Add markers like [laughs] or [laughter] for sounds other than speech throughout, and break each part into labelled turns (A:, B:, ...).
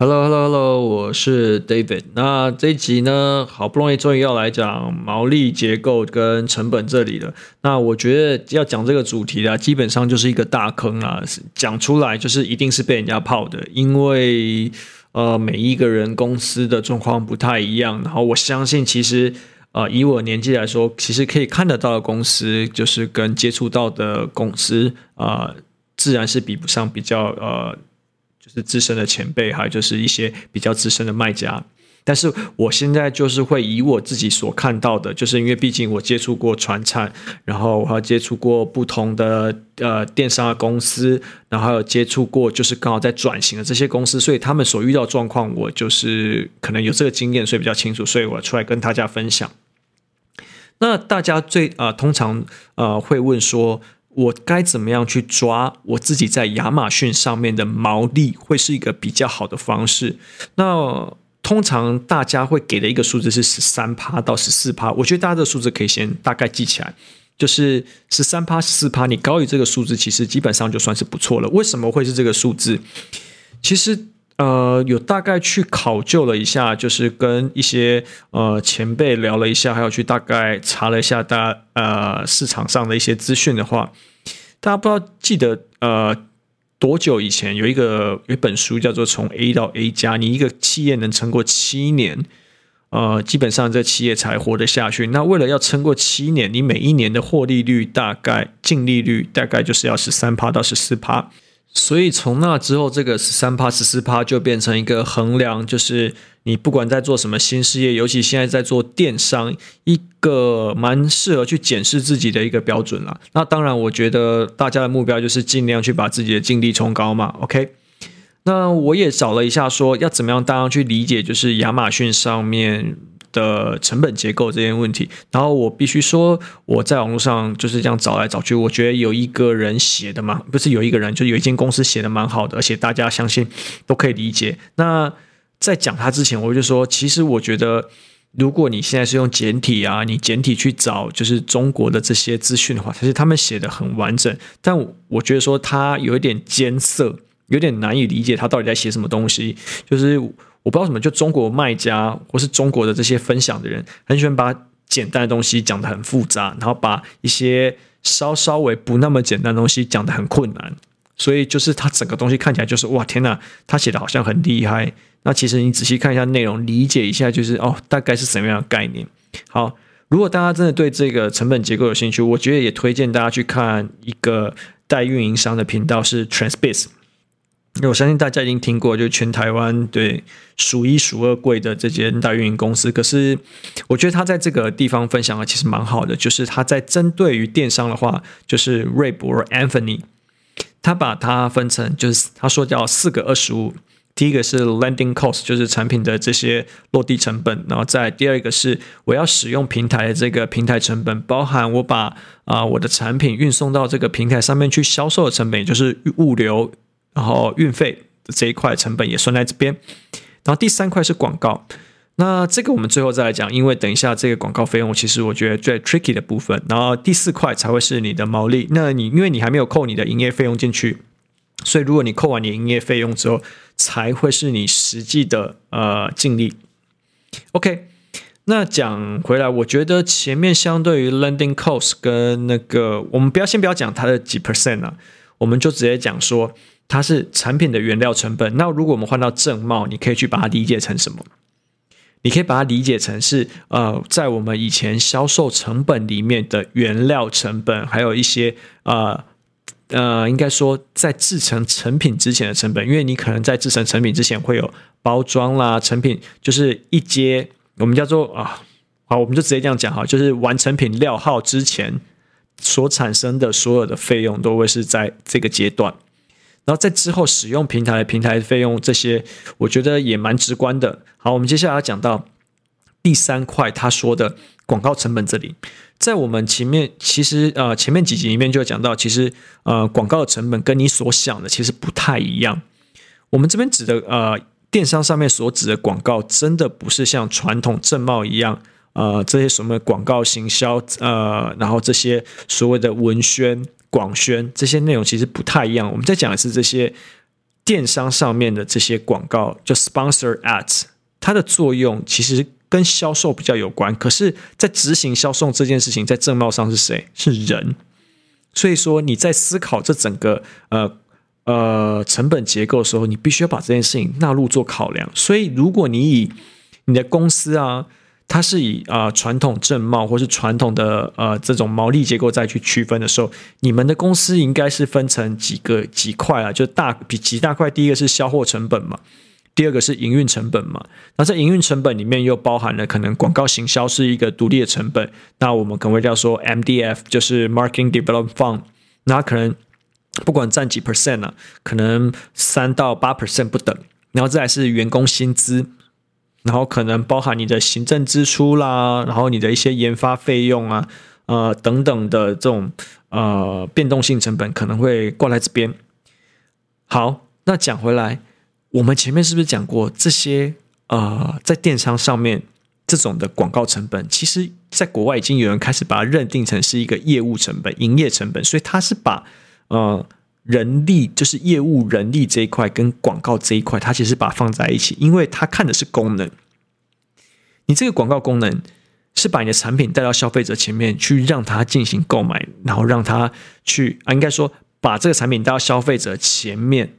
A: Hello，Hello，Hello，我是 David。那这一集呢，好不容易终于要来讲毛利结构跟成本这里了。那我觉得要讲这个主题啊，基本上就是一个大坑啊，讲出来就是一定是被人家泡的，因为呃，每一个人公司的状况不太一样。然后我相信，其实呃，以我年纪来说，其实可以看得到的公司，就是跟接触到的公司啊、自然是比不上比较呃。是资深的前辈，还有就是一些比较资深的卖家。但是我现在就是会以我自己所看到的，就是因为毕竟我接触过传产，然后我还接触过不同的呃电商的公司，然后还有接触过就是刚好在转型的这些公司，所以他们所遇到的状况，我就是可能有这个经验，所以比较清楚，所以我出来跟大家分享。那大家最呃通常呃会问说，我该怎么样去抓我自己在亚马逊上面的毛利，会是一个比较好的方式。那通常大家会给的一个数字是十三趴到十四趴，我觉得大家的数字可以先大概记起来，就是十三趴、十四趴，你高于这个数字，其实基本上就算是不错了。为什么会是这个数字？其实。呃，有大概去考究了一下，就是跟一些呃前辈聊了一下，还有去大概查了一下大呃市场上的一些资讯的话，大家不知道记得呃多久以前有一个有一本书叫做《从 A 到 A 加》，你一个企业能撑过七年，呃，基本上这企业才活得下去。那为了要撑过七年，你每一年的获利率大概净利率大概就是要十三趴到十四趴。所以从那之后，这个十三趴、十四趴就变成一个衡量，就是你不管在做什么新事业，尤其现在在做电商，一个蛮适合去检视自己的一个标准啦。那当然，我觉得大家的目标就是尽量去把自己的净利冲高嘛。OK，那我也找了一下，说要怎么样大家去理解，就是亚马逊上面。的成本结构这件问题，然后我必须说，我在网络上就是这样找来找去，我觉得有一个人写的嘛，不是有一个人，就有一间公司写的蛮好的，而且大家相信都可以理解。那在讲他之前，我就说，其实我觉得，如果你现在是用简体啊，你简体去找就是中国的这些资讯的话，其实他们写的很完整，但我觉得说他有一点艰涩，有点难以理解他到底在写什么东西，就是。我不知道什么，就中国卖家或是中国的这些分享的人，很喜欢把简单的东西讲得很复杂，然后把一些稍稍微不那么简单的东西讲得很困难。所以就是他整个东西看起来就是哇天哪，他写的好像很厉害。那其实你仔细看一下内容，理解一下，就是哦，大概是什么样的概念。好，如果大家真的对这个成本结构有兴趣，我觉得也推荐大家去看一个代运营商的频道，是 Transbiz。因为我相信大家已经听过，就全台湾对数一数二贵的这间大运营公司。可是我觉得他在这个地方分享的其实蛮好的，就是他在针对于电商的话，就是瑞博 Anthony，他把它分成就是他说叫四个二十五。第一个是 landing cost，就是产品的这些落地成本，然后再第二个是我要使用平台的这个平台成本，包含我把啊、我的产品运送到这个平台上面去销售的成本，就是物流。然后运费这一块成本也算在这边，然后第三块是广告，那这个我们最后再来讲，因为等一下这个广告费用其实我觉得最 tricky 的部分，然后第四块才会是你的毛利，那你因为你还没有扣你的营业费用进去，所以如果你扣完你营业费用之后，才会是你实际的呃净利。OK，那讲回来，我觉得前面相对于 lending cost 跟那个，我们不要先不要讲它的几 percent 啊，我们就直接讲说。它是产品的原料成本。那如果我们换到正贸，你可以去把它理解成什么？你可以把它理解成是呃，在我们以前销售成本里面的原料成本，还有一些呃呃，应该说在制成成品之前的成本。因为你可能在制成成品之前会有包装啦，成品就是一阶，我们叫做啊，好，我们就直接这样讲哈，就是完成品料号之前所产生的所有的费用，都会是在这个阶段。然后在之后使用平台平台费用这些，我觉得也蛮直观的。好，我们接下来要讲到第三块，他说的广告成本这里，在我们前面其实呃前面几集里面就讲到，其实呃广告的成本跟你所想的其实不太一样。我们这边指的呃电商上面所指的广告，真的不是像传统正贸一样，呃这些什么广告行销呃，然后这些所谓的文宣。广宣这些内容其实不太一样。我们在讲的是这些电商上面的这些广告，就 sponsor ads，它的作用其实跟销售比较有关。可是，在执行销售这件事情，在正贸上是谁？是人。所以说，你在思考这整个呃呃成本结构的时候，你必须要把这件事情纳入做考量。所以，如果你以你的公司啊，它是以啊、传统正贸或是传统的呃这种毛利结构再去区分的时候，你们的公司应该是分成几个几块啊，就大比几大块。第一个是销货成本嘛。第二个是营运成本嘛，那在营运成本里面又包含了可能广告行销是一个独立的成本，那我们可能会叫说 MDF，就是 Marketing Development Fund，那可能不管占几 percent 呢，可能三到八 percent 不等，然后再是员工薪资，然后可能包含你的行政支出啦，然后你的一些研发费用啊，呃等等的这种呃变动性成本可能会挂在这边。好，那讲回来。我们前面是不是讲过这些？呃，在电商上面这种的广告成本，其实在国外已经有人开始把它认定成是一个业务成本、营业成本，所以它是把呃人力，就是业务人力这一块跟广告这一块，他其实把它放在一起，因为他看的是功能。你这个广告功能是把你的产品带到消费者前面去，让他进行购买，然后让他去啊，应该说把这个产品带到消费者前面。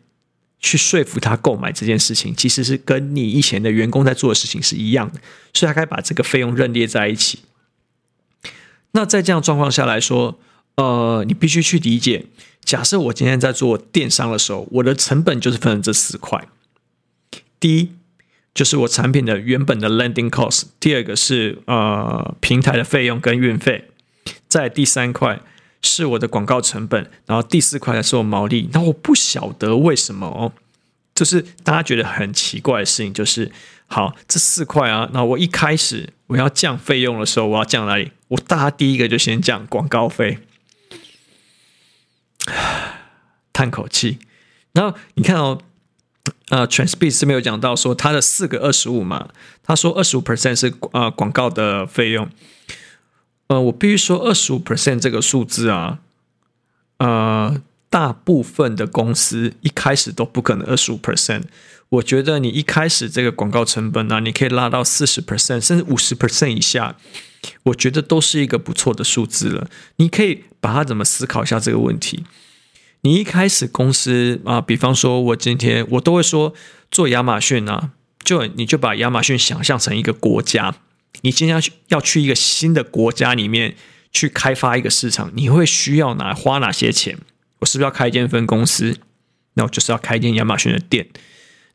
A: 去说服他购买这件事情，其实是跟你以前的员工在做的事情是一样的，所以他可以把这个费用认列在一起。那在这样状况下来说，呃，你必须去理解，假设我今天在做电商的时候，我的成本就是分成这四块。第一，就是我产品的原本的 landing cost；第二个是呃平台的费用跟运费；在第三块。是我的广告成本，然后第四块才是我毛利。那我不晓得为什么哦，就是大家觉得很奇怪的事情，就是好这四块啊，那我一开始我要降费用的时候，我要降哪里？我大家第一个就先降广告费，[sighs] 叹口气。然后你看哦，呃，Transpeed 是没有讲到说它的四个二十五嘛，他说二十五 percent 是呃广告的费用。呃，我必须说，二十五 percent 这个数字啊，呃，大部分的公司一开始都不可能二十五 percent。我觉得你一开始这个广告成本啊，你可以拉到四十 percent，甚至五十 percent 以下，我觉得都是一个不错的数字了。你可以把它怎么思考一下这个问题？你一开始公司啊，比方说我今天我都会说做亚马逊啊，就你就把亚马逊想象成一个国家。你今天要去要去一个新的国家里面去开发一个市场，你会需要哪花哪些钱？我是不是要开一间分公司？那我就是要开一间亚马逊的店。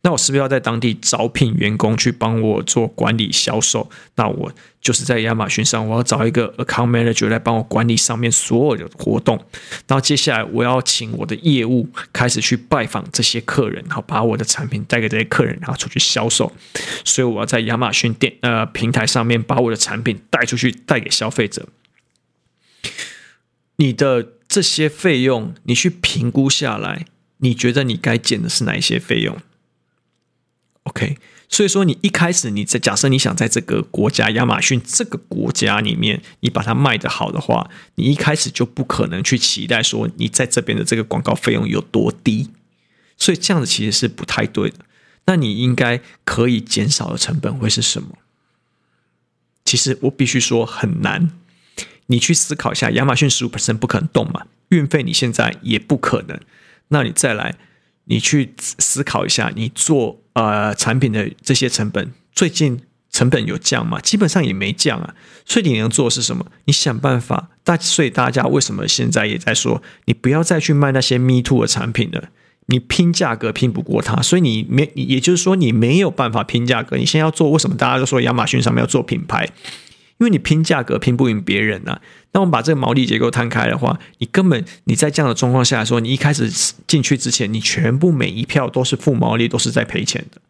A: 那我是不是要在当地招聘员工去帮我做管理销售？那我就是在亚马逊上，我要找一个 account manager 来帮我管理上面所有的活动。然后接下来我要请我的业务开始去拜访这些客人，然后把我的产品带给这些客人，然后出去销售。所以我要在亚马逊店呃平台上面把我的产品带出去，带给消费者。你的这些费用，你去评估下来，你觉得你该减的是哪一些费用？OK，所以说你一开始你在假设你想在这个国家亚马逊这个国家里面，你把它卖得好的话，你一开始就不可能去期待说你在这边的这个广告费用有多低，所以这样子其实是不太对的。那你应该可以减少的成本会是什么？其实我必须说很难。你去思考一下，亚马逊十五 percent 不可能动嘛，运费你现在也不可能，那你再来。你去思考一下，你做呃产品的这些成本，最近成本有降吗？基本上也没降啊。所以你能做的是什么？你想办法。大所以大家为什么现在也在说，你不要再去卖那些 Me Too 的产品了？你拼价格拼不过它，所以你没，也就是说你没有办法拼价格。你现在要做，为什么大家都说亚马逊上面要做品牌？因为你拼价格拼不赢别人呐。那我们把这个毛利结构摊开的话，你根本你在这样的状况下来说，你一开始进去之前，你全部每一票都是负毛利，都是在赔钱的。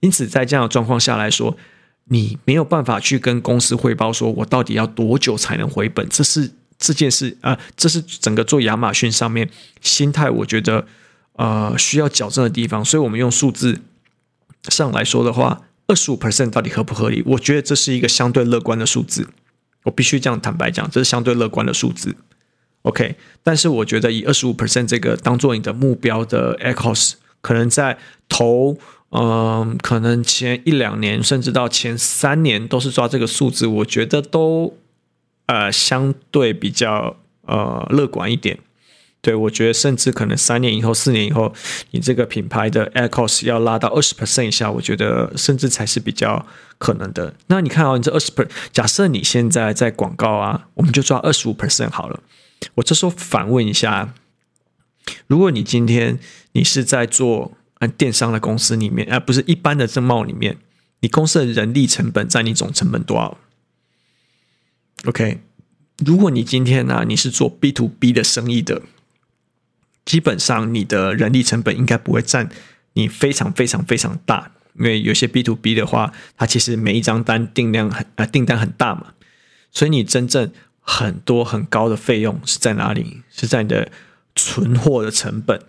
A: 因此，在这样的状况下来说，你没有办法去跟公司汇报说，我到底要多久才能回本？这是这件事啊，这是整个做亚马逊上面心态，我觉得呃需要矫正的地方。所以我们用数字上来说的话。二十五 percent 到底合不合理？我觉得这是一个相对乐观的数字，我必须这样坦白讲，这是相对乐观的数字。OK，但是我觉得以二十五 percent 这个当做你的目标的 ACoS，可能在头，嗯、可能前一两年，甚至到前三年都是抓这个数字，我觉得都呃相对比较呃乐观一点。对，我觉得甚至可能三年以后、四年以后，你这个品牌的 Aircos 要拉到二十 percent 以下，我觉得甚至才是比较可能的。那你看哦，你这二十 percent，假设你现在在广告啊，我们就抓二十五 percent 好了。我这时候反问一下，如果你今天你是在做电商的公司里面，而不是一般的正贸里面，你公司的人力成本占你总成本多少？OK，如果你今天呢、你是做 B to B 的生意的。基本上，你的人力成本应该不会占你非常非常非常大，因为有些 B to B 的话，它其实每一张单定量很啊订单很大嘛，所以你真正很多很高的费用是在哪里？是在你的存货的成本，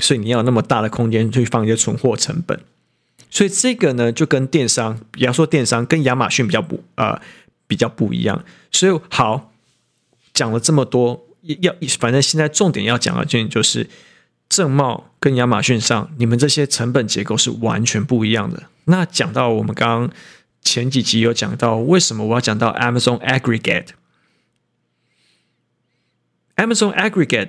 A: 所以你要有那么大的空间去放一些存货成本，所以这个呢，就跟电商，比方说电商跟亚马逊比较不、呃、比较不一样，所以好讲了这么多。要反正现在重点要讲的就就是正茂跟亚马逊上，你们这些成本结构是完全不一样的。那讲到我们刚刚前几集有讲到，为什么我要讲到 Amazon Aggregate？Amazon Aggregate，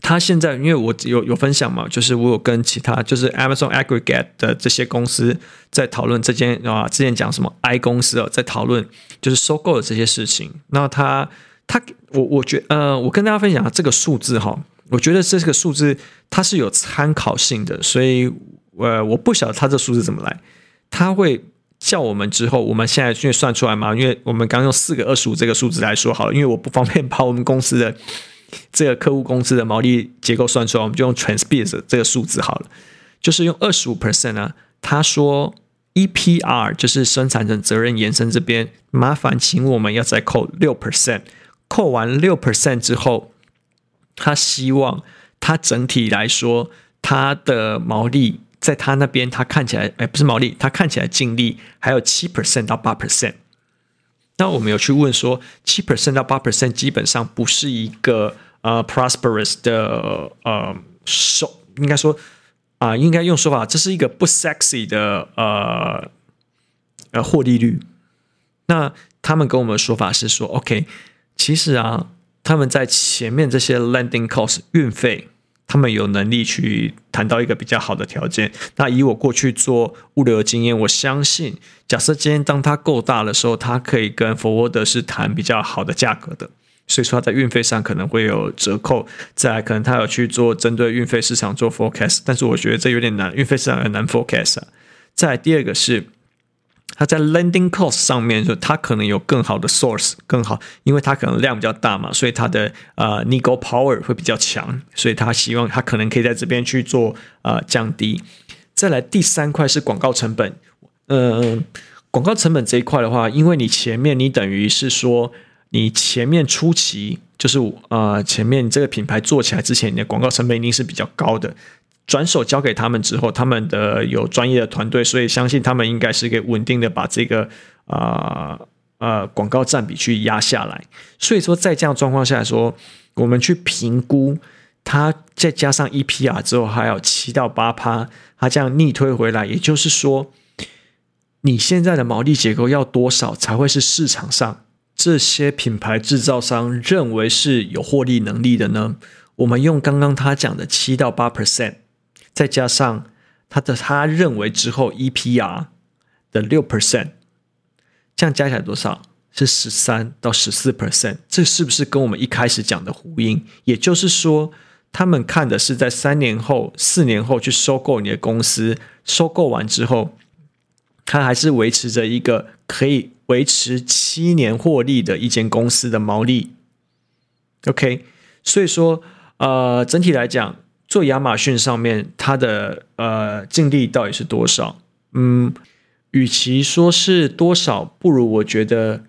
A: 它现在因为我有有分享嘛，就是我有跟其他就是 Amazon Aggregate 的这些公司在讨论这件啊，之前讲什么 I 公司啊，在讨论就是收购的这些事情。那它。他我我觉呃，我跟大家分享这个数字哈，我觉得这个数字它是有参考性的，所以呃，我不晓得他这数字怎么来，他会叫我们之后，我们现在去算出来嘛，因为我们刚用四个二十五这个数字来说好了，因为我不方便把我们公司的这个客户公司的毛利结构算出来，我们就用 transpice 这个数字好了，就是用二十五 percent 呢，他说 EPR 就是生产者责任延伸这边，麻烦请我们要再扣六 percent。扣完六 percent 之后，他希望他整体来说，他的毛利在他那边，他看起来，哎，不是毛利，他看起来净利还有七 percent 到八 percent。那我们有去问说，七 percent 到八 percent 基本上不是一个呃 prosperous 的呃收，应该说啊、应该用说法，这是一个不 sexy 的呃呃获利率。那他们跟我们的说法是说，OK。其实啊，他们在前面这些 landing cost 运费，他们有能力去谈到一个比较好的条件。那以我过去做物流的经验，我相信，假设今天当它够大的时候，它可以跟 forwarder 是谈比较好的价格的。所以说，它在运费上可能会有折扣。再，可能他有去做针对运费市场做 forecast，但是我觉得这有点难，运费市场很难 forecast 啊。再，第二个是。它在 landing cost 上面，就它可能有更好的 source，更好，因为它可能量比较大嘛，所以它的呃 nego power 会比较强，所以他希望他可能可以在这边去做呃降低。再来第三块是广告成本，嗯、呃，广告成本这一块的话，因为你前面你等于是说你前面初期就是呃前面这个品牌做起来之前，你的广告成本一定是比较高的。转手交给他们之后，他们的有专业的团队，所以相信他们应该是可以稳定的把这个啊呃，呃广告占比去压下来。所以说，在这样状况下来说，我们去评估它，再加上 EPR 之后还有七到八趴，它这样逆推回来，也就是说，你现在的毛利结构要多少才会是市场上这些品牌制造商认为是有获利能力的呢？我们用刚刚他讲的七到八 percent。再加上他的他认为之后 EPR 的六 percent，这样加起来多少？是十三到十四 percent。这是不是跟我们一开始讲的呼应？也就是说，他们看的是在三年后、四年后去收购你的公司，收购完之后，他还是维持着一个可以维持七年获利的一间公司的毛利。OK，所以说，呃，整体来讲。做亚马逊上面，它的呃净利到底是多少？嗯，与其说是多少，不如我觉得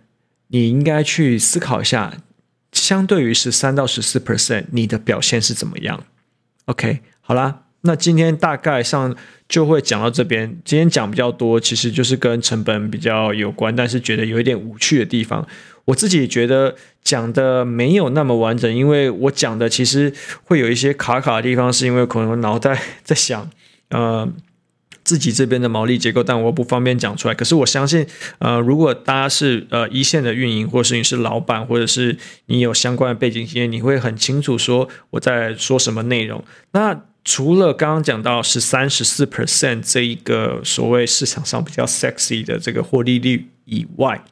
A: 你应该去思考一下，相对于十三到十四 percent，你的表现是怎么样？OK，好啦，那今天大概上就会讲到这边。今天讲比较多，其实就是跟成本比较有关，但是觉得有一点无趣的地方。我自己觉得讲的没有那么完整，因为我讲的其实会有一些卡卡的地方，是因为可能我脑袋 [laughs] 在想呃。自己这边的毛利结构，但我不方便讲出来。可是我相信，呃，如果大家是呃一线的运营，或是你是老板，或者是你有相关的背景经验，你会很清楚说我在说什么内容。那除了刚刚讲到十三、十四 percent 这一个所谓市场上比较 sexy 的这个获利率以外，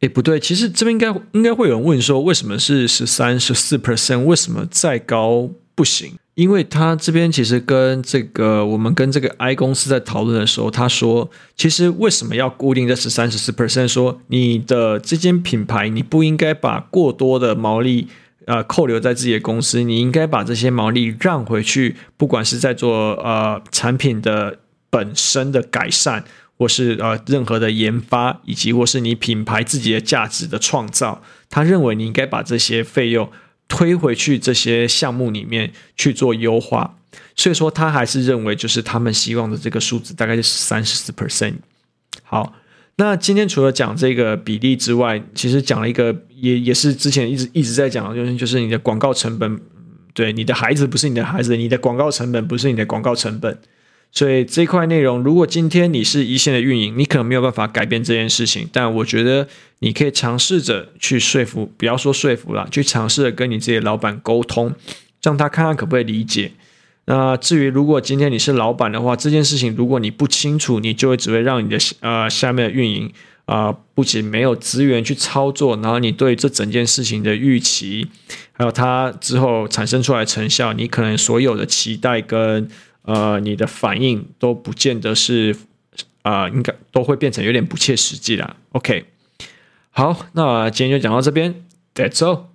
A: 诶，不对，其实这边应该应该会有人问说，为什么是十三、十四 percent？为什么再高不行？因为他这边其实跟这个我们跟这个 I 公司在讨论的时候，他说，其实为什么要固定在十三、十四 percent？说你的这间品牌，你不应该把过多的毛利呃扣留在自己的公司，你应该把这些毛利让回去，不管是在做呃产品的本身的改善，或是呃任何的研发，以及或是你品牌自己的价值的创造，他认为你应该把这些费用。推回去这些项目里面去做优化，所以说他还是认为就是他们希望的这个数字大概是三十四 percent。好，那今天除了讲这个比例之外，其实讲了一个也也是之前一直一直在讲的，就是就是你的广告成本，对，你的孩子不是你的孩子，你的广告成本不是你的广告成本。所以这块内容，如果今天你是一线的运营，你可能没有办法改变这件事情。但我觉得你可以尝试着去说服，不要说说服了，去尝试着跟你自己的老板沟通，让他看看可不可以理解。那至于如果今天你是老板的话，这件事情如果你不清楚，你就会只会让你的呃下面的运营啊、呃，不仅没有资源去操作，然后你对这整件事情的预期，还有它之后产生出来的成效，你可能所有的期待跟。呃，你的反应都不见得是，啊、应该都会变成有点不切实际啦。OK，好，那今天就讲到这边，That's all。